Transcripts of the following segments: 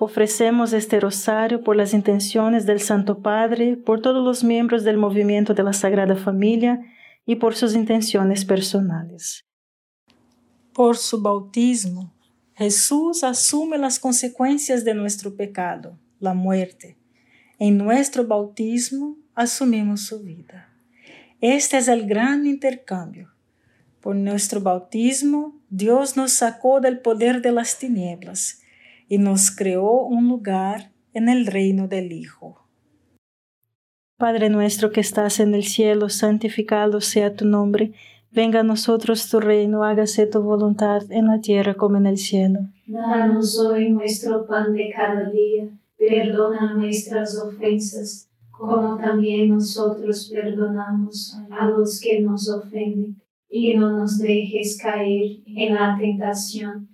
Ofrecemos este rosario por las intenciones del Santo Padre, por todos los miembros del movimiento de la Sagrada Familia y por sus intenciones personales. Por su bautismo, Jesús asume las consecuencias de nuestro pecado, la muerte. En nuestro bautismo asumimos su vida. Este es el gran intercambio. Por nuestro bautismo, Dios nos sacó del poder de las tinieblas y nos creó un lugar en el reino del Hijo. Padre nuestro que estás en el cielo, santificado sea tu nombre, venga a nosotros tu reino, hágase tu voluntad en la tierra como en el cielo. Danos hoy nuestro pan de cada día, perdona nuestras ofensas, como también nosotros perdonamos a los que nos ofenden, y no nos dejes caer en la tentación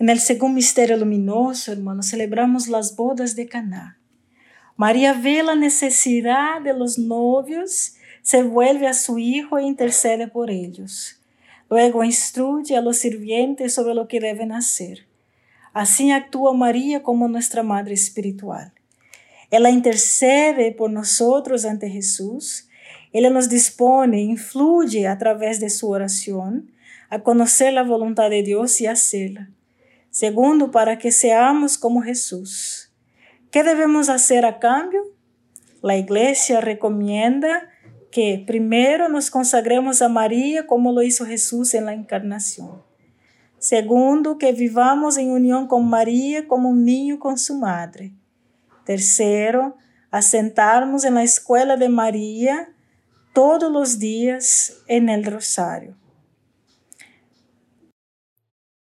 En el segundo misterio luminoso, hermanos, celebramos las bodas de Caná. María ve la necesidad de los novios, se vuelve a su hijo e intercede por ellos. Luego instruye a los sirvientes sobre lo que deben hacer. Así actúa María como nuestra Madre Espiritual. ela intercede por nosotros ante Jesús, ela nos dispone, influye a través de su oración a conocer la voluntad de Dios y hacerla. Segundo, para que seamos como Jesús. ¿Qué debemos hacer a cambio? La iglesia recomienda que primero nos consagremos a María como lo hizo Jesús en la encarnación. Segundo, que vivamos en unión con María como un niño con su madre. Tercero, asentarnos en la escuela de María todos los días en el rosario.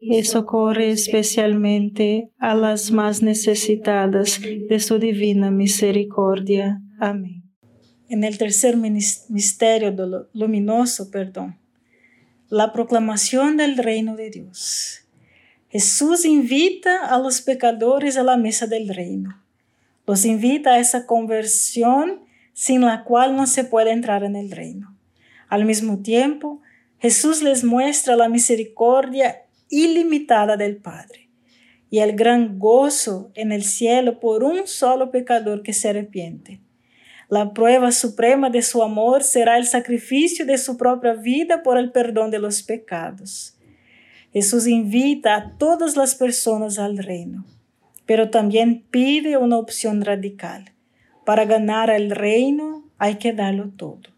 y socorre especialmente a las más necesitadas de su divina misericordia. Amén. En el tercer misterio luminoso, perdón, la proclamación del reino de Dios. Jesús invita a los pecadores a la mesa del reino. Los invita a esa conversión sin la cual no se puede entrar en el reino. Al mismo tiempo, Jesús les muestra la misericordia ilimitada del Padre y el gran gozo en el cielo por un solo pecador que se arrepiente. La prueba suprema de su amor será el sacrificio de su propia vida por el perdón de los pecados. Jesús invita a todas las personas al reino, pero también pide una opción radical. Para ganar el reino hay que darlo todo.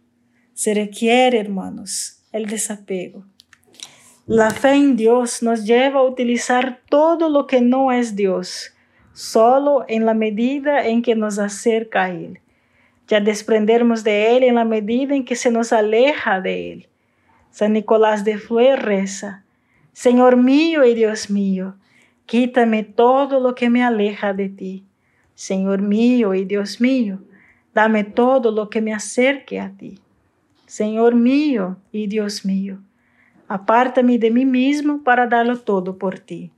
Se requiere, hermanos, el desapego. La fe en Dios nos lleva a utilizar todo lo que no es Dios, solo en la medida en que nos acerca a Él. Ya desprendernos de Él en la medida en que se nos aleja de Él. San Nicolás de Fleur reza, Señor mío y Dios mío, quítame todo lo que me aleja de ti. Señor mío y Dios mío, dame todo lo que me acerque a ti. Señor mío y Dios mío, apártame de mí mismo para darlo todo por ti.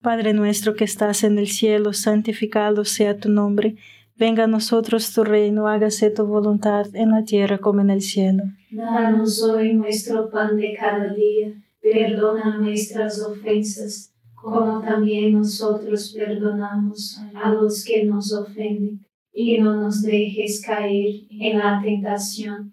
Padre nuestro que estás en el cielo, santificado sea tu nombre. Venga a nosotros tu reino, hágase tu voluntad en la tierra como en el cielo. Danos hoy nuestro pan de cada día Perdona nuestras ofensas, como también nosotros perdonamos a los que nos ofenden. Y no nos dejes caer en la tentación,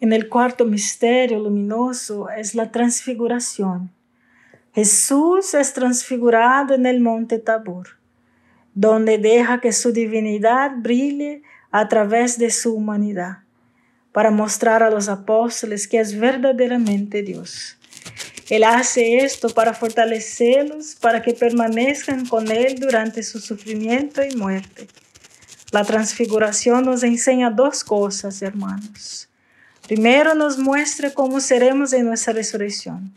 En el cuarto misterio luminoso es la transfiguración. Jesús es transfigurado en el monte Tabor, donde deja que su divinidad brille a través de su humanidad, para mostrar a los apóstoles que es verdaderamente Dios. Él hace esto para fortalecerlos, para que permanezcan con Él durante su sufrimiento y muerte. La transfiguración nos enseña dos cosas, hermanos. Primero nos muestra cómo seremos en nuestra resurrección.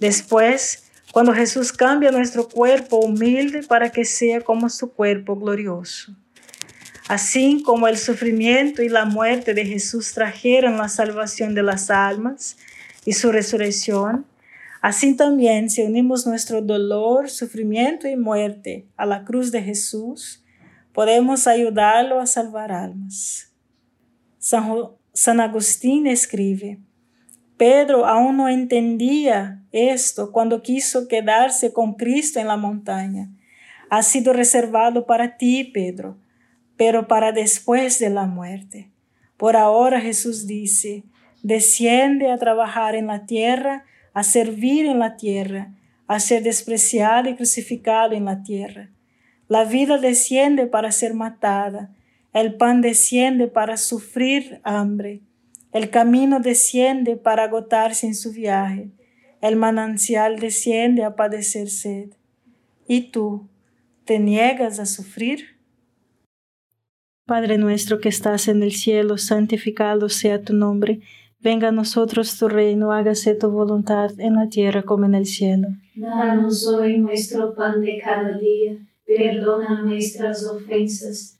Después, cuando Jesús cambia nuestro cuerpo humilde para que sea como su cuerpo glorioso. Así como el sufrimiento y la muerte de Jesús trajeron la salvación de las almas y su resurrección, así también si unimos nuestro dolor, sufrimiento y muerte a la cruz de Jesús, podemos ayudarlo a salvar almas. San, Agustín escribe, Pedro aún no entendía esto cuando quiso quedarse con Cristo en la montaña. Ha sido reservado para ti, Pedro pero para después de la muerte. Por ahora Jesús dice, desciende a trabajar en la tierra, a servir en la tierra, a ser despreciado y crucificado en la tierra. La vida desciende para ser matada, el pan desciende para sufrir hambre, el camino desciende para agotarse en su viaje, el manancial desciende a padecer sed. ¿Y tú te niegas a sufrir? Padre nuestro que estás en el cielo, santificado sea tu nombre. Venga a nosotros tu reino, hágase tu voluntad en la tierra como en el cielo. Danos hoy nuestro pan de cada día, perdona nuestras ofensas,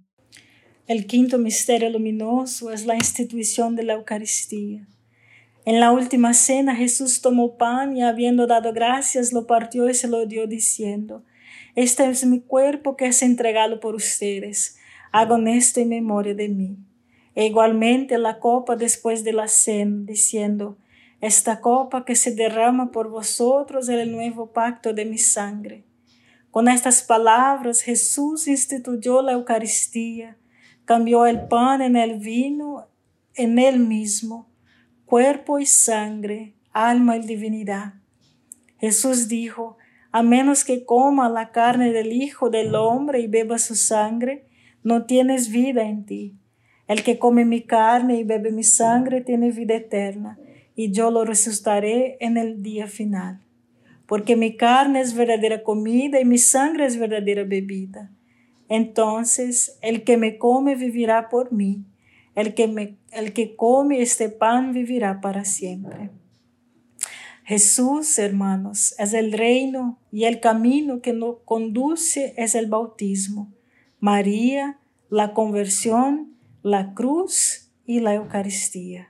El quinto misterio luminoso es la institución de la Eucaristía. En la última cena Jesús tomó pan y habiendo dado gracias lo partió y se lo dio diciendo, Este es mi cuerpo que es entregado por ustedes. Hagan esto en memoria de mí. E igualmente la copa después de la cena, diciendo, Esta copa que se derrama por vosotros es el nuevo pacto de mi sangre. Con estas palabras Jesús instituyó la Eucaristía, cambió el pan en el vino en él mismo cuerpo y sangre, alma y divinidad. Jesús dijo, a menos que coma la carne del Hijo del Hombre y beba su sangre, no tienes vida en ti. El que come mi carne y bebe mi sangre tiene vida eterna, y yo lo resucitaré en el día final. Porque mi carne es verdadera comida y mi sangre es verdadera bebida. Entonces el que me come vivirá por mí el que, me, el que come este pan vivirá para siempre. Jesús, hermanos, es el reino y el camino que nos conduce es el bautismo. María, la conversión, la cruz y la Eucaristía.